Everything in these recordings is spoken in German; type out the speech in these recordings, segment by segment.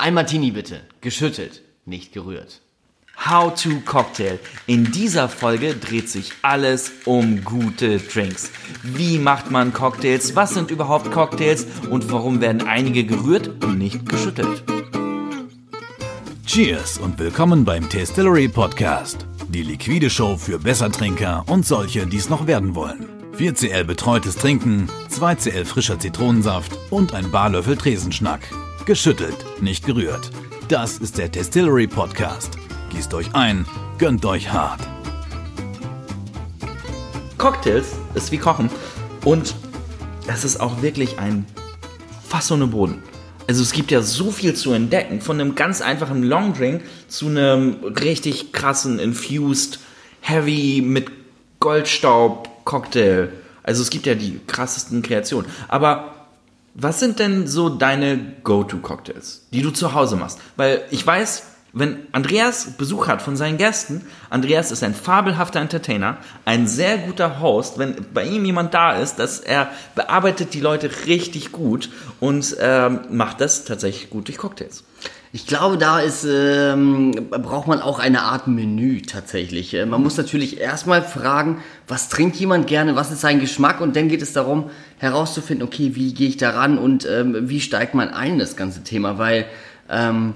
Ein Martini bitte. Geschüttelt, nicht gerührt. How to Cocktail. In dieser Folge dreht sich alles um gute Drinks. Wie macht man Cocktails? Was sind überhaupt Cocktails? Und warum werden einige gerührt und nicht geschüttelt? Cheers und willkommen beim Tastillery Podcast. Die liquide Show für Bessertrinker und solche, die es noch werden wollen. 4cl betreutes Trinken, 2cl frischer Zitronensaft und ein Barlöffel Tresenschnack. Geschüttelt, nicht gerührt. Das ist der Tastillery Podcast. Gießt euch ein, gönnt euch hart. Cocktails ist wie Kochen und es ist auch wirklich ein Fass ohne Boden. Also es gibt ja so viel zu entdecken, von einem ganz einfachen Longdrink zu einem richtig krassen Infused Heavy mit Goldstaub Cocktail. Also es gibt ja die krassesten Kreationen. Aber was sind denn so deine Go-To-Cocktails, die du zu Hause machst? Weil ich weiß, wenn Andreas Besuch hat von seinen Gästen, Andreas ist ein fabelhafter Entertainer, ein sehr guter Host. Wenn bei ihm jemand da ist, dass er bearbeitet die Leute richtig gut und ähm, macht das tatsächlich gut durch Cocktails. Ich glaube, da ist, ähm, braucht man auch eine Art Menü tatsächlich. Äh, Man muss natürlich erstmal fragen, was trinkt jemand gerne, was ist sein Geschmack und dann geht es darum herauszufinden, okay, wie gehe ich daran und ähm, wie steigt man ein in das ganze Thema, weil ähm,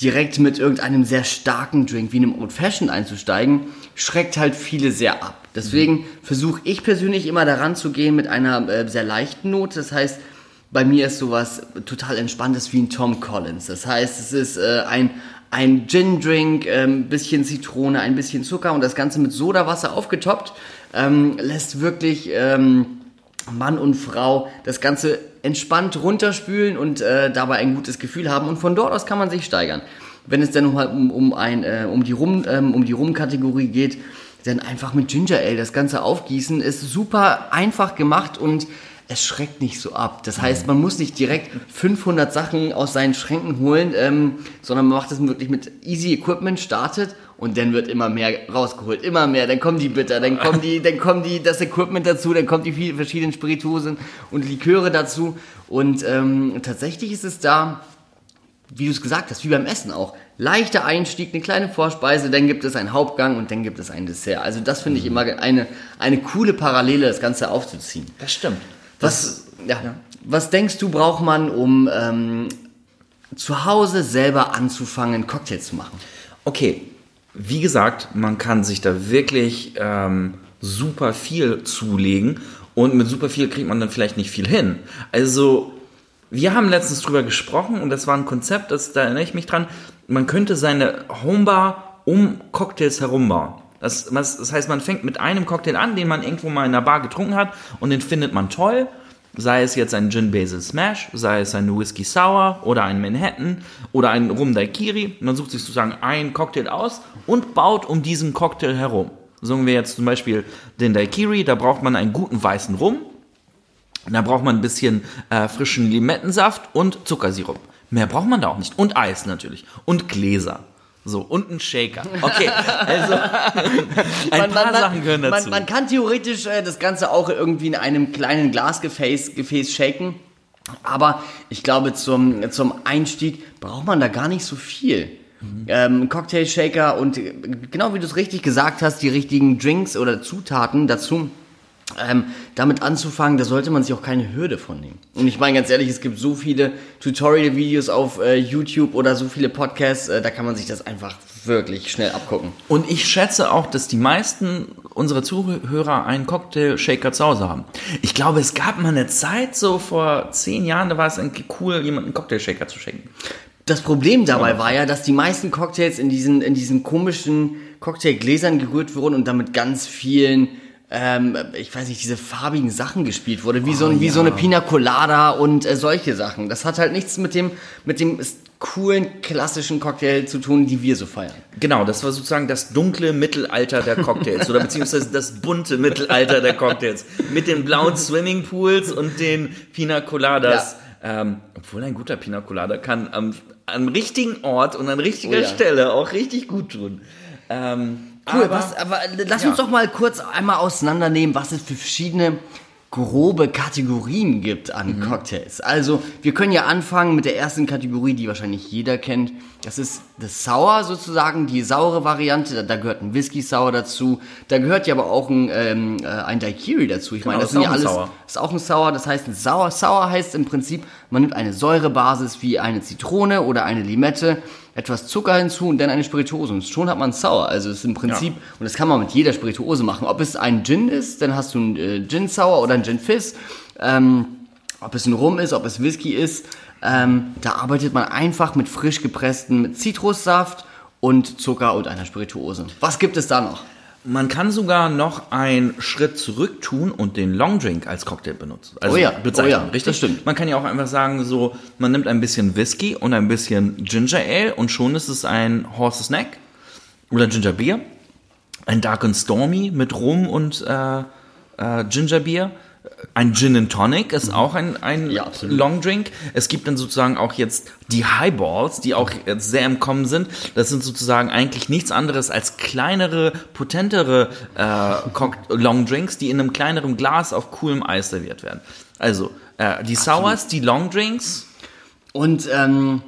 direkt mit irgendeinem sehr starken Drink wie einem Old Fashioned einzusteigen, schreckt halt viele sehr ab. Deswegen versuche ich persönlich immer daran zu gehen mit einer äh, sehr leichten Note. Das heißt, bei mir ist sowas total entspanntes wie ein Tom Collins. Das heißt, es ist äh, ein ein Gin-Drink, ähm, bisschen Zitrone, ein bisschen Zucker und das Ganze mit Sodawasser aufgetoppt, ähm, lässt wirklich ähm, Mann und Frau das Ganze entspannt runterspülen und äh, dabei ein gutes Gefühl haben und von dort aus kann man sich steigern. Wenn es dann um, um, um, ein, äh, um die Rum, ähm, um die Rum-Kategorie geht, dann einfach mit Ginger Ale das Ganze aufgießen, ist super einfach gemacht und es schreckt nicht so ab. Das heißt, man muss nicht direkt 500 Sachen aus seinen Schränken holen, ähm, sondern man macht es wirklich mit easy Equipment, startet und dann wird immer mehr rausgeholt, immer mehr. Dann kommen die Bitter, dann kommen die, dann kommen die das Equipment dazu, dann kommen die vielen verschiedenen Spirituosen und Liköre dazu und ähm, tatsächlich ist es da wie du es gesagt hast, wie beim Essen auch. Leichter Einstieg, eine kleine Vorspeise, dann gibt es einen Hauptgang und dann gibt es ein Dessert. Also das finde ich immer eine, eine coole Parallele, das Ganze aufzuziehen. Das stimmt. Was, ja, was denkst du, braucht man, um ähm, zu Hause selber anzufangen, Cocktails zu machen? Okay, wie gesagt, man kann sich da wirklich ähm, super viel zulegen und mit super viel kriegt man dann vielleicht nicht viel hin. Also wir haben letztens drüber gesprochen und das war ein Konzept, das, da erinnere ich mich dran. Man könnte seine Homebar um Cocktails herumbauen. Das, das heißt, man fängt mit einem Cocktail an, den man irgendwo mal in einer Bar getrunken hat und den findet man toll. Sei es jetzt ein Gin Basil Smash, sei es ein Whisky Sour oder ein Manhattan oder ein Rum Daiquiri. Man sucht sich sozusagen einen Cocktail aus und baut um diesen Cocktail herum. Sagen wir jetzt zum Beispiel den Daiquiri, da braucht man einen guten weißen Rum, da braucht man ein bisschen äh, frischen Limettensaft und Zuckersirup. Mehr braucht man da auch nicht. Und Eis natürlich. Und Gläser. So, und ein Shaker. Okay, also ein paar Sachen gehören dazu. Man, man kann theoretisch äh, das Ganze auch irgendwie in einem kleinen Glasgefäß Gefäß shaken. Aber ich glaube, zum, zum Einstieg braucht man da gar nicht so viel. Ähm, Cocktail Shaker und äh, genau wie du es richtig gesagt hast, die richtigen Drinks oder Zutaten dazu. Ähm, damit anzufangen, da sollte man sich auch keine Hürde von nehmen. Und ich meine ganz ehrlich, es gibt so viele Tutorial-Videos auf äh, YouTube oder so viele Podcasts, äh, da kann man sich das einfach wirklich schnell abgucken. Und ich schätze auch, dass die meisten unserer Zuhörer einen Cocktail-Shaker zu Hause haben. Ich glaube, es gab mal eine Zeit, so vor zehn Jahren, da war es irgendwie cool, jemanden einen Cocktail-Shaker zu schenken. Das Problem dabei war ja, dass die meisten Cocktails in diesen, in diesen komischen Cocktailgläsern gerührt wurden und damit ganz vielen, ähm, ich weiß nicht, diese farbigen Sachen gespielt wurde, wie, so, ein, wie so eine Pina Colada und äh, solche Sachen. Das hat halt nichts mit dem, mit dem coolen, klassischen Cocktail zu tun, die wir so feiern. Genau, das war sozusagen das dunkle Mittelalter der Cocktails oder beziehungsweise das bunte Mittelalter der Cocktails mit den blauen Swimmingpools und den Pina Coladas. Ähm, obwohl ein guter Pina Colada kann am, am richtigen Ort und an richtiger Oh ja. Stelle auch richtig gut tun. Ähm, Cool, aber- was, aber lass ja. uns doch mal kurz einmal auseinandernehmen, was es für verschiedene grobe Kategorien gibt an Cocktails. Also wir können ja anfangen mit der ersten Kategorie, die wahrscheinlich jeder kennt. Das ist das Sour sozusagen, die saure Variante. Da, da gehört ein Whisky Sour dazu. Da gehört ja aber auch ein, ähm, äh, ein Daiquiri dazu. Ich Genau, meine, das das ist sind ja auch ein alles. Sour. ist auch ein Sour. Das heißt, ein Sour. Sour heißt im Prinzip, man nimmt eine Säurebasis wie eine Zitrone oder eine Limette, etwas Zucker hinzu und dann eine Spirituose. Und schon hat man Sour. Also es ist im Prinzip, und das kann man mit jeder Spirituose machen. Ob es ein Gin ist, dann hast du ein äh, Gin Sour oder ein Gin Fizz. Ähm, ob es ein Rum ist, ob es Whisky ist. Ähm, da arbeitet man einfach mit frisch gepresstem Zitrussaft und Zucker und einer Spirituose. Was gibt es da noch? Man kann sogar noch einen Schritt zurück tun und den Long Drink als Cocktail benutzen. Also Oh ja, bezeichnen, oh ja, richtig? das stimmt. Man kann ja auch einfach sagen, so, man nimmt ein bisschen Whisky und ein bisschen Ginger Ale und schon ist es ein Horse's Neck oder Ginger Beer. Ein Dark and Stormy mit Rum und äh, äh, Ginger Beer. Ein Gin and Tonic ist auch ein, ein Ja, absolut. Long Drink. Es gibt dann sozusagen auch jetzt die Highballs, die auch jetzt sehr im Kommen sind. Das sind sozusagen eigentlich nichts anderes als kleinere, potentere äh, Long Drinks, die in einem kleineren Glas auf coolem Eis serviert werden. Also äh, die Sours, die Long Drinks. Und ähm,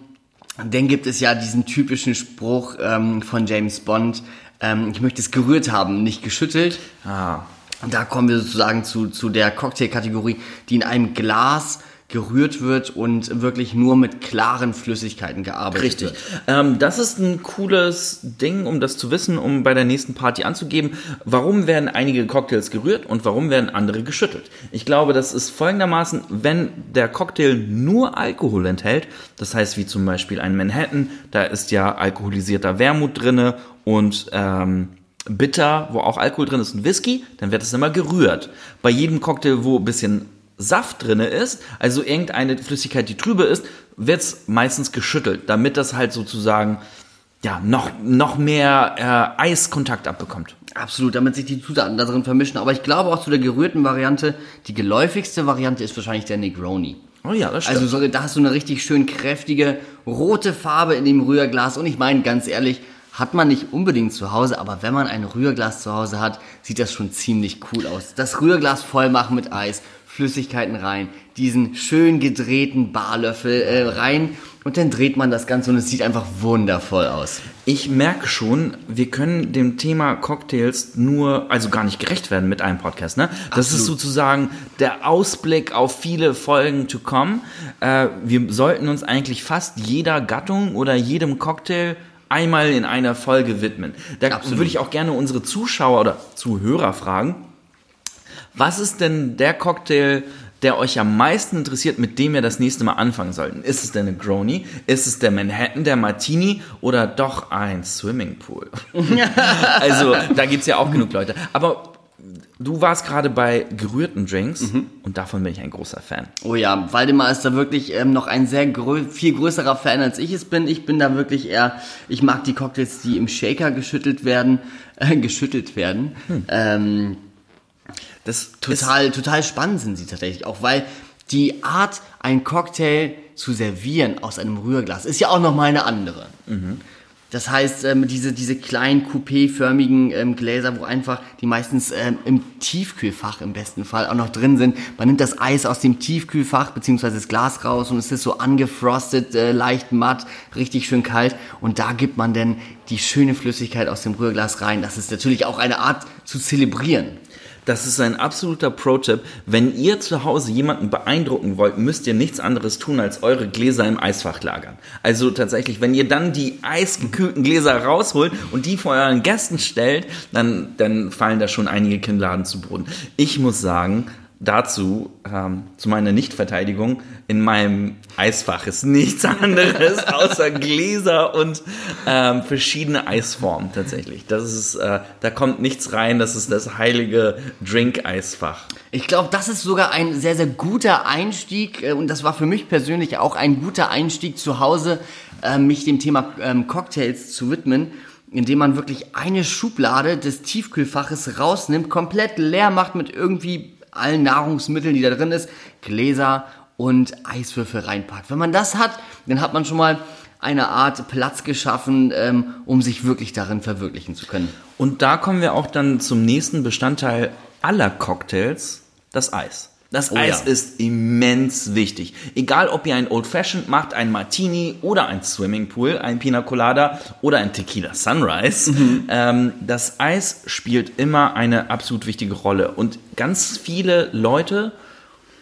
dann gibt es ja diesen typischen Spruch ähm, von James Bond, ähm, ich möchte es gerührt haben, nicht geschüttelt. Ah, da kommen wir sozusagen zu, zu der Cocktailkategorie, die in einem Glas gerührt wird und wirklich nur mit klaren Flüssigkeiten gearbeitet Richtig. wird. Ähm, das ist ein cooles Ding, um das zu wissen, um bei der nächsten Party anzugeben. Warum werden einige Cocktails gerührt und warum werden andere geschüttelt? Ich glaube, das ist folgendermaßen, wenn der Cocktail nur Alkohol enthält, das heißt wie zum Beispiel ein Manhattan, da ist ja alkoholisierter Wermut drinne und ähm, Bitter, wo auch Alkohol drin ist und Whisky, dann wird es immer gerührt. Bei jedem Cocktail, wo ein bisschen Saft drinne ist, also irgendeine Flüssigkeit, die trübe ist, wird es meistens geschüttelt, damit das halt sozusagen ja noch, noch mehr äh, Eiskontakt abbekommt. Absolut, damit sich die Zutaten da drin vermischen. Aber ich glaube auch zu der gerührten Variante, die geläufigste Variante ist wahrscheinlich der Negroni. Oh ja, das stimmt. Also so, da hast du eine richtig schön kräftige rote Farbe in dem Rührglas. Und ich meine, ganz ehrlich, hat man nicht unbedingt zu Hause, aber wenn man ein Rührglas zu Hause hat, sieht das schon ziemlich cool aus. Das Rührglas voll machen mit Eis, Flüssigkeiten rein, diesen schön gedrehten Barlöffel äh, rein und dann dreht man das Ganze und es sieht einfach wundervoll aus. Ich merke schon, wir können dem Thema Cocktails nur, also gar nicht gerecht werden mit einem Podcast. Ne? Das ist Absolut. sozusagen der Ausblick auf viele Folgen to come. Äh, wir sollten uns eigentlich fast jeder Gattung oder jedem Cocktail einmal in einer Folge widmen. Da Absolut. würde ich auch gerne unsere Zuschauer oder Zuhörer fragen, was ist denn der Cocktail, der euch am meisten interessiert, mit dem ihr das nächste Mal anfangen sollten? Ist es der Negroni? Ist es der Manhattan, der Martini oder doch ein Swimmingpool? also, da gibt's ja auch genug Leute. Aber du warst gerade bei gerührten Drinks und davon bin ich ein großer Fan. Oh ja, Waldemar ist da wirklich ähm, noch ein sehr grö viel größerer Fan als ich es bin. Ich bin da wirklich eher, ich mag die Cocktails, die im Shaker geschüttelt werden, äh, geschüttelt werden. Ähm, Das total, total spannend sind sie tatsächlich auch, weil die Art, einen Cocktail zu servieren aus einem Rührglas, ist ja auch nochmal eine andere. Das heißt, ähm, diese, diese kleinen coupé-förmigen ähm, Gläser, wo einfach die meistens ähm, im Tiefkühlfach im besten Fall auch noch drin sind. Man nimmt das Eis aus dem Tiefkühlfach beziehungsweise das Glas raus und es ist so angefrostet, äh, leicht matt, richtig schön kalt. Und da gibt man dann die schöne Flüssigkeit aus dem Rührglas rein. Das ist natürlich auch eine Art zu zelebrieren. Das ist ein absoluter Pro-Tipp. Wenn ihr zu Hause jemanden beeindrucken wollt, müsst ihr nichts anderes tun, als eure Gläser im Eisfach lagern. Also tatsächlich, wenn ihr dann die eisgekühlten Gläser rausholt und die vor euren Gästen stellt, dann, dann fallen da schon einige Kinnladen zu Boden. Ich muss sagen, dazu, ähm, zu meiner Nichtverteidigung, in meinem Eisfach ist nichts anderes außer Gläser und ähm, verschiedene Eisformen tatsächlich. Das ist, äh, da kommt nichts rein, das ist das heilige Drink-Eisfach. Ich glaube, das ist sogar ein sehr, sehr guter Einstieg äh, und das war für mich persönlich auch ein guter Einstieg zu Hause, äh, mich dem Thema ähm, Cocktails zu widmen, indem man wirklich eine Schublade des Tiefkühlfaches rausnimmt, komplett leer macht mit irgendwie allen Nahrungsmitteln, die da drin ist, Gläser und Eiswürfel reinpackt. Wenn man das hat, dann hat man schon mal eine Art Platz geschaffen, ähm, um sich wirklich darin verwirklichen zu können. Und da kommen wir auch dann zum nächsten Bestandteil aller Cocktails, das Eis. Das Oh Eis ja. ist immens wichtig. Egal, ob ihr ein Old Fashioned macht, ein Martini oder ein Swimmingpool, ein Pina Colada oder ein Tequila Sunrise. Ähm, das Eis spielt immer eine absolut wichtige Rolle. Und ganz viele Leute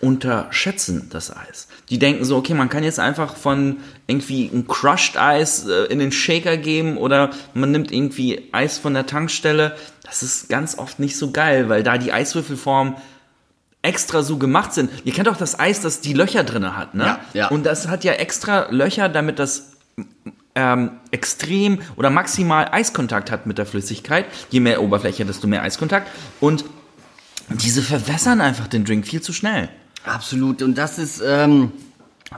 unterschätzen das Eis. Die denken so, okay, man kann jetzt einfach von irgendwie ein Crushed Eis äh, in den Shaker geben oder man nimmt irgendwie Eis von der Tankstelle. Das ist ganz oft nicht so geil, weil da die Eiswürfelform extra so gemacht sind. Ihr kennt auch das Eis, das die Löcher drinne hat, ne? Ja, ja. Und das hat ja extra Löcher, damit das ähm, extrem oder maximal Eiskontakt hat mit der Flüssigkeit. Je mehr Oberfläche, desto mehr Eiskontakt. Und diese verwässern einfach den Drink viel zu schnell. Absolut. Und das ist ähm,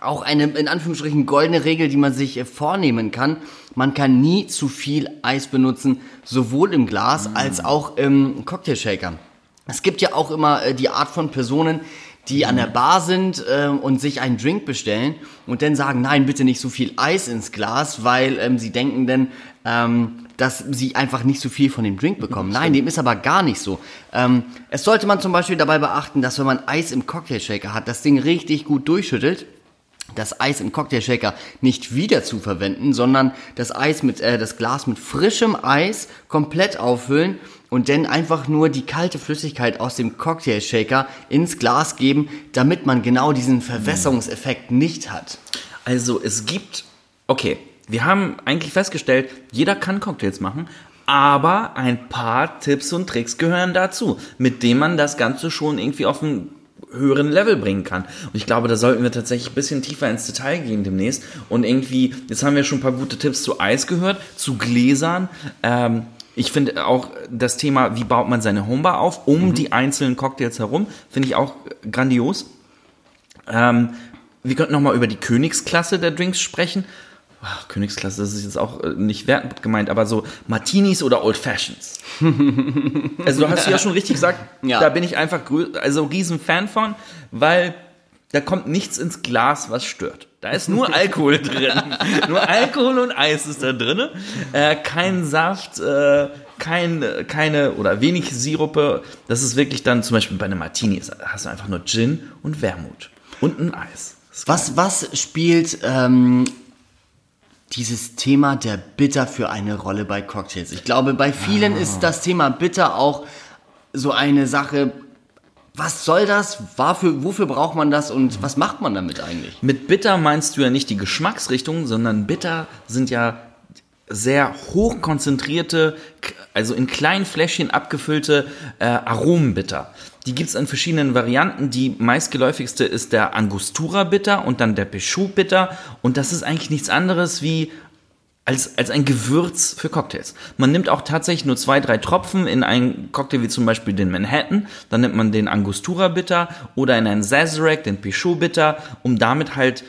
auch eine, in Anführungsstrichen, goldene Regel, die man sich äh, vornehmen kann. Man kann nie zu viel Eis benutzen, sowohl im Glas als auch im Cocktailshaker. Es gibt ja auch immer äh, die Art von Personen, die an der Bar sind äh, und sich einen Drink bestellen und dann sagen, nein, bitte nicht so viel Eis ins Glas, weil ähm, sie denken dann, ähm, dass sie einfach nicht so viel von dem Drink bekommen. Nein, dem ist aber gar nicht so. Ähm, es sollte man zum Beispiel dabei beachten, dass wenn man Eis im Cocktailshaker hat, das Ding richtig gut durchschüttelt, das Eis im Cocktailshaker nicht wieder zu verwenden, sondern das Eis mit äh, das Glas mit frischem Eis komplett auffüllen und dann einfach nur die kalte Flüssigkeit aus dem Cocktailshaker ins Glas geben, damit man genau diesen Verwässerungseffekt nicht hat. Also es gibt, okay, wir haben eigentlich festgestellt, jeder kann Cocktails machen, aber ein paar Tipps und Tricks gehören dazu, mit denen man das Ganze schon irgendwie auf einen höheren Level bringen kann. Und ich glaube, da sollten wir tatsächlich ein bisschen tiefer ins Detail gehen demnächst. Und irgendwie, jetzt haben wir schon ein paar gute Tipps zu Eis gehört, zu Gläsern. Ähm, ich finde auch das Thema, wie baut man seine Homebar auf, um die einzelnen Cocktails herum, finde ich auch grandios. Ähm, wir könnten noch mal über die Königsklasse der Drinks sprechen. Ach, Königsklasse, das ist jetzt auch äh, nicht wertend gemeint, aber so Martinis oder Old Fashions. also du hast ja schon richtig gesagt, Ja. da bin ich einfach also riesen Fan von, weil da kommt nichts ins Glas, was stört. Da ist nur Alkohol drin. nur Alkohol und Eis ist da drin. Äh, kein Saft, äh, kein, keine oder wenig Sirupe. Das ist wirklich dann zum Beispiel bei einem Martini hast du einfach nur Gin und Wermut und ein Eis. Was, was spielt ähm, dieses Thema der Bitter für eine Rolle bei Cocktails? Ich glaube, bei vielen ist das Thema Bitter auch so eine Sache. Was soll das? Wofür, wofür braucht man das und was macht man damit eigentlich? Mit bitter meinst du ja nicht die Geschmacksrichtung, sondern bitter sind ja sehr hochkonzentrierte, also in kleinen Fläschchen abgefüllte äh, Aromenbitter. Die gibt's in verschiedenen Varianten. Die meistgeläufigste ist der Angostura Bitter und dann der Pechou Bitter. Und das ist eigentlich nichts anderes wie als, als ein Gewürz für Cocktails. Man nimmt auch tatsächlich nur zwei, drei Tropfen in einen Cocktail wie zum Beispiel den Manhattan, dann nimmt man den Angostura Bitter oder in einen Sazerac, den Peugeot Bitter, um damit halt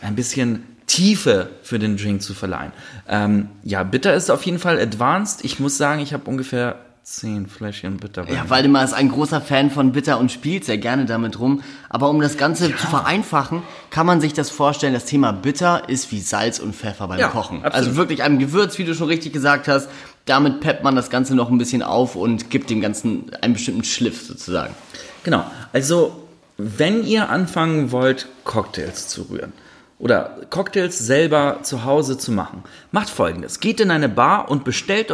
ein bisschen Tiefe für den Drink zu verleihen. Ähm, ja, Bitter ist auf jeden Fall advanced. Ich muss sagen, ich habe ungefähr zehn Fläschchen Bitter. bei Ja. Waldemar ist ein großer Fan von Bitter und spielt sehr gerne damit rum. Aber um das Ganze zu vereinfachen, kann man sich das vorstellen, das Thema Bitter ist wie Salz und Pfeffer beim Ja, Kochen. absolut. Also wirklich ein Gewürz, wie du schon richtig gesagt hast. Damit peppt man das Ganze noch ein bisschen auf und gibt dem Ganzen einen bestimmten Schliff sozusagen. Genau. Also, wenn ihr anfangen wollt, Cocktails zu rühren oder Cocktails selber zu Hause zu machen, macht folgendes. Geht in eine Bar und bestellt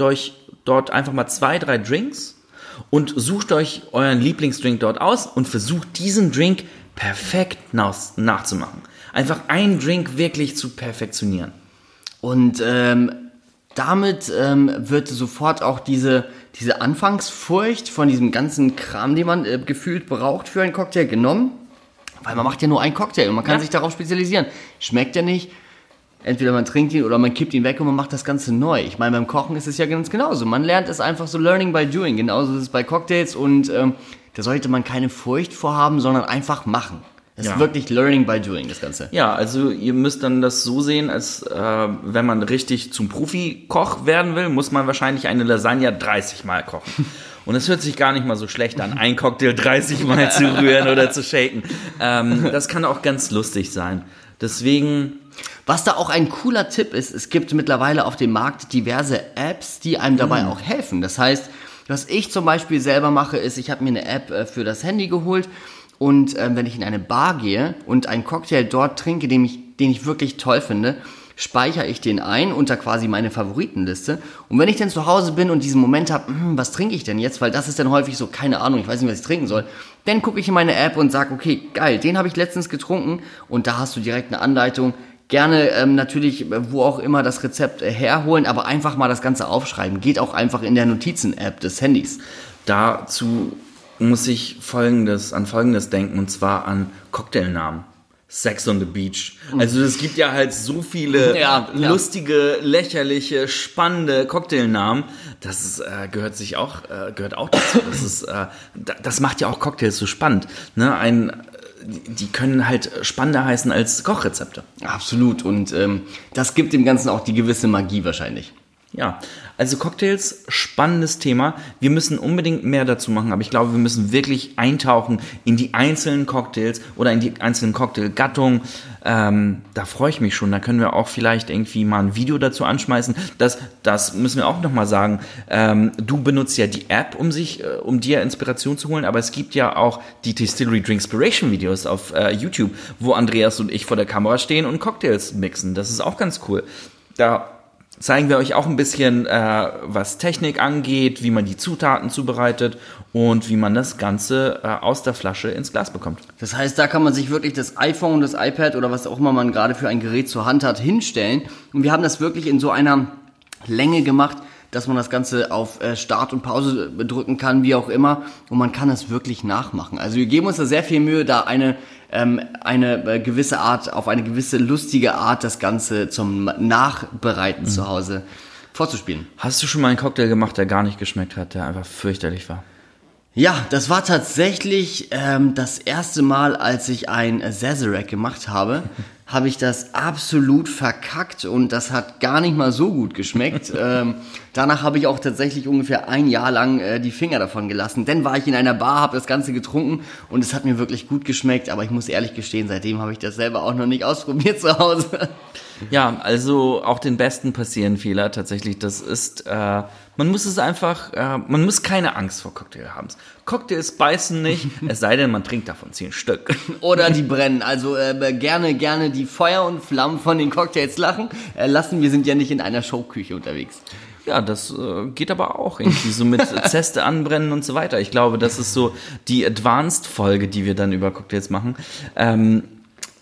euch dort einfach mal zwei, drei Drinks und sucht euch euren Lieblingsdrink dort aus und versucht diesen Drink perfekt nach, nachzumachen. Einfach einen Drink wirklich zu perfektionieren. Und ähm, damit ähm, wird sofort auch diese, diese Anfangsfurcht von diesem ganzen Kram, den man äh, gefühlt braucht für einen Cocktail, genommen. Weil man macht ja nur einen Cocktail und man kann Ja. sich darauf spezialisieren. Schmeckt er nicht, entweder man trinkt ihn oder man kippt ihn weg und man macht das Ganze neu. Ich meine, beim Kochen ist es ja ganz genauso. Man lernt es einfach so Learning by Doing. Genauso ist es bei Cocktails und ähm, da sollte man keine Furcht vorhaben, sondern einfach machen. Es Ja. ist wirklich Learning by Doing, das Ganze. Ja, also ihr müsst dann das so sehen, als äh, wenn man richtig zum Profikoch werden will, muss man wahrscheinlich eine Lasagne 30 Mal kochen. Und es hört sich gar nicht mal so schlecht an, ein Cocktail 30 Mal zu rühren oder zu shaken. Ähm, das kann auch ganz lustig sein. Deswegen, Was da auch ein cooler Tipp ist, es gibt mittlerweile auf dem Markt diverse Apps, die einem dabei auch helfen. Das heißt, was ich zum Beispiel selber mache, ist, ich habe mir eine App äh, für das Handy geholt Und äh, wenn ich in eine Bar gehe und einen Cocktail dort trinke, den ich, den ich wirklich toll finde, speichere ich den ein unter quasi meine Favoritenliste. Und wenn ich dann zu Hause bin und diesen Moment habe, hm, was trinke ich denn jetzt? Weil das ist dann häufig so, keine Ahnung, ich weiß nicht, was ich trinken soll. Dann gucke ich in meine App und sage, okay, geil, den habe ich letztens getrunken und da hast du direkt eine Anleitung. Gerne ähm, natürlich, wo auch immer das Rezept äh, herholen, aber einfach mal das Ganze aufschreiben. Geht auch einfach in der Notizen-App des Handys. Dazu muss ich folgendes, an folgendes denken, und zwar an Cocktailnamen. Sex on the Beach. Also es gibt ja halt so viele Ja, lustige, lächerliche, spannende Cocktailnamen. Das ist, äh, gehört sich auch, äh, gehört auch dazu. Das ist, äh, da- das macht ja auch Cocktails so spannend. Ne? Ein, äh, die können halt spannender heißen als Kochrezepte. Absolut. Und ähm, das gibt dem Ganzen auch die gewisse Magie wahrscheinlich. Ja, also Cocktails, spannendes Thema. Wir müssen unbedingt mehr dazu machen, aber ich glaube, wir müssen wirklich eintauchen in die einzelnen Cocktails oder in die einzelnen Cocktailgattungen. Ähm, da freue ich mich schon. Da können wir auch vielleicht irgendwie mal ein Video dazu anschmeißen. Das, das müssen wir auch nochmal sagen. Ähm, du benutzt ja die App, um sich, äh, um dir Inspiration zu holen, aber es gibt ja auch die Distillery Drinkspiration Videos auf äh, YouTube, wo Andreas und ich vor der Kamera stehen und Cocktails mixen. Das ist auch ganz cool. Da zeigen wir euch auch ein bisschen, äh, was Technik angeht, wie man die Zutaten zubereitet und wie man das Ganze äh, aus der Flasche ins Glas bekommt. Das heißt, da kann man sich wirklich das iPhone, das iPad oder was auch immer man gerade für ein Gerät zur Hand hat, hinstellen. Und wir haben das wirklich in so einer Länge gemacht, dass man das Ganze auf äh, Start und Pause drücken kann, wie auch immer. Und man kann es wirklich nachmachen. Also wir geben uns da sehr viel Mühe, da eine, ähm, eine äh, gewisse Art, auf eine gewisse lustige Art das Ganze zum Nachbereiten zu Hause vorzuspielen. Hast du schon mal einen Cocktail gemacht, der gar nicht geschmeckt hat, der einfach fürchterlich war? Ja, das war tatsächlich ähm, das erste Mal, als ich ein Sazerac gemacht habe, habe ich das absolut verkackt und das hat gar nicht mal so gut geschmeckt. ähm, danach habe ich auch tatsächlich ungefähr ein Jahr lang äh, die Finger davon gelassen. Dann war ich in einer Bar, habe das Ganze getrunken und es hat mir wirklich gut geschmeckt, aber ich muss ehrlich gestehen, seitdem habe ich das selber auch noch nicht ausprobiert zu Hause. Ja, also auch den Besten passieren Fehler tatsächlich. Das ist, äh, man muss es einfach, äh, man muss keine Angst vor Cocktail haben. Cocktails beißen nicht, es sei denn, man trinkt davon zehn Stück. Oder die brennen. Also äh, gerne, gerne die Feuer und Flammen von den Cocktails lachen, äh, lassen. Wir sind ja nicht in einer Showküche unterwegs. Ja, das äh, geht aber auch irgendwie so mit Zeste anbrennen und so weiter. Ich glaube, das ist so die Advanced-Folge, die wir dann über Cocktails machen. Ähm,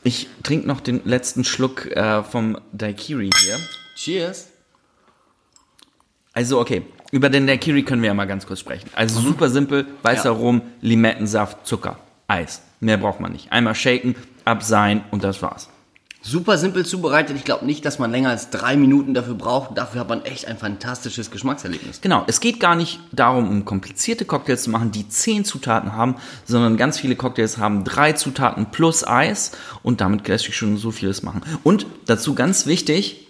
ich trinke noch den letzten Schluck äh, vom Daiquiri hier. Cheers. Also okay, über den Daiquiri können wir ja mal ganz kurz sprechen. Also super simpel, weißer Ja. Rum, Limettensaft, Zucker, Eis. Mehr braucht man nicht. Einmal shaken, abseihen und das war's. Super simpel zubereitet. Ich glaube nicht, dass man länger als drei Minuten dafür braucht. Dafür hat man echt ein fantastisches Geschmackserlebnis. Genau, es geht gar nicht darum, um komplizierte Cocktails zu machen, die zehn Zutaten haben, sondern ganz viele Cocktails haben drei Zutaten plus Eis und damit lässt sich schon so vieles machen. Und dazu ganz wichtig,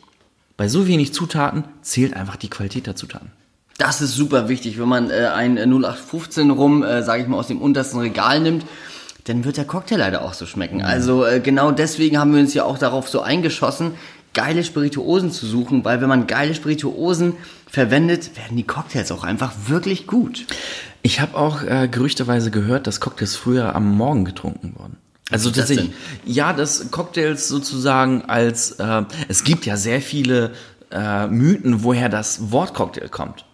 bei so wenig Zutaten zählt einfach die Qualität der Zutaten. Das ist super wichtig. Wenn man äh, ein äh, 0815 rum, äh, sage ich mal, aus dem untersten Regal nimmt, dann wird der Cocktail leider auch so schmecken. Also äh, genau deswegen haben wir uns ja auch darauf so eingeschossen, geile Spirituosen zu suchen, weil wenn man geile Spirituosen verwendet, werden die Cocktails auch einfach wirklich gut. Ich habe auch äh, gerüchteweise gehört, dass Cocktails früher am Morgen getrunken wurden. Also ist das tatsächlich, ja, dass Cocktails sozusagen als, äh, es gibt ja sehr viele äh, Mythen, woher das Wort Cocktail kommt.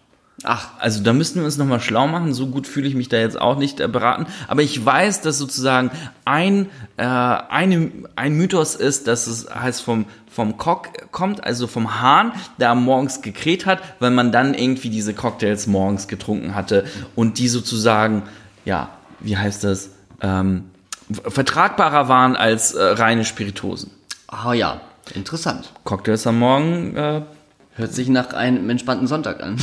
Ach, Also da müssten wir uns nochmal schlau machen. So gut fühle ich mich da jetzt auch nicht äh, beraten. Aber ich weiß, dass sozusagen ein, äh, eine, ein Mythos ist, dass es heißt vom, vom Cock kommt, also vom Hahn, der morgens gekräht hat, weil man dann irgendwie diese Cocktails morgens getrunken hatte und die sozusagen, ja, wie heißt das, ähm, vertragbarer waren als äh, reine Spiritosen. ah ja, interessant. Cocktails am Morgen äh, Hört sich nach einem entspannten Sonntag an.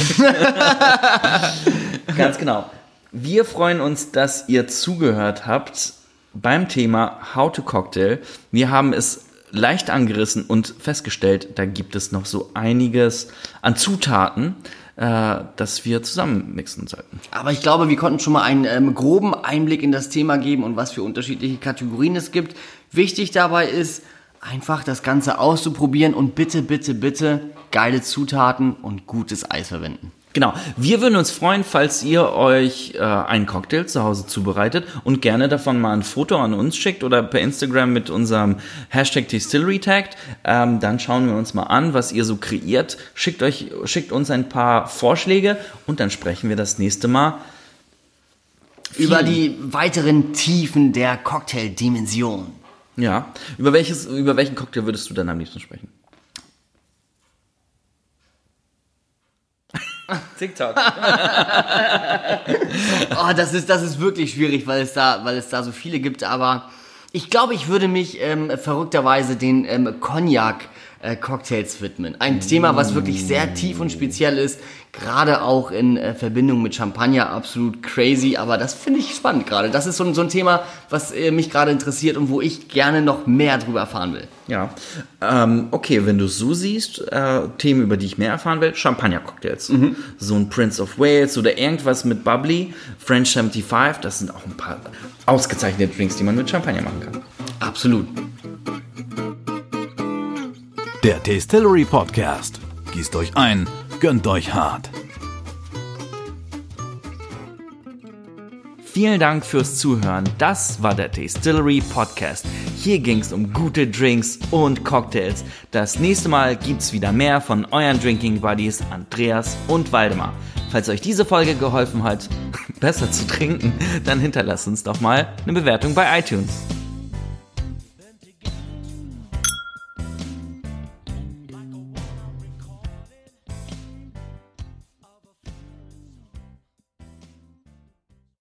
Ganz genau. Wir freuen uns, dass ihr zugehört habt beim Thema How to Cocktail. Wir haben es leicht angerissen und festgestellt, da gibt es noch so einiges an Zutaten, äh, das wir zusammen mixen sollten. Aber ich glaube, wir konnten schon mal einen ähm, groben Einblick in das Thema geben und was für unterschiedliche Kategorien es gibt. Wichtig dabei ist, einfach das Ganze auszuprobieren und bitte, bitte, bitte geile Zutaten und gutes Eis verwenden. Genau. Wir würden uns freuen, falls ihr euch äh, einen Cocktail zu Hause zubereitet und gerne davon mal ein Foto an uns schickt oder per Instagram mit unserem Hashtag Distillery taggt. Ähm, dann schauen wir uns mal an, was ihr so kreiert. Schickt euch, schickt uns ein paar Vorschläge und dann sprechen wir das nächste Mal Über die weiteren Tiefen der Cocktail-Dimension. Ja. Über welches, über welchen Cocktail würdest du dann am liebsten sprechen? TikTok. Oh, das ist, das ist wirklich schwierig, weil es da, weil es da so viele gibt. Aber ich glaube, ich würde mich ähm, verrückterweise den ähm, Cognac äh, Cocktails widmen. Ein Thema, was wirklich sehr tief und speziell ist, gerade auch in äh, Verbindung mit Champagner, absolut crazy. Aber das finde ich spannend gerade. Das ist so, ein- so ein Thema, was äh, mich gerade interessiert und wo ich gerne noch mehr drüber erfahren will. Ja. Ähm, okay, wenn du es so siehst, äh, Themen, über die ich mehr erfahren will, Champagner-Cocktails. So ein Prince of Wales oder irgendwas mit Bubbly, French 75, das sind auch ein paar ausgezeichnete Drinks, die man mit Champagner machen kann. Absolut. Der Tastillery Podcast. Gießt euch ein, gönnt euch hart. Vielen Dank fürs Zuhören. Das war der Distillery Podcast. Hier ging es um gute Drinks und Cocktails. Das nächste Mal gibt's wieder mehr von euren Drinking Buddies Andreas und Waldemar. Falls euch diese Folge geholfen hat, besser zu trinken, dann hinterlasst uns doch mal eine Bewertung bei iTunes.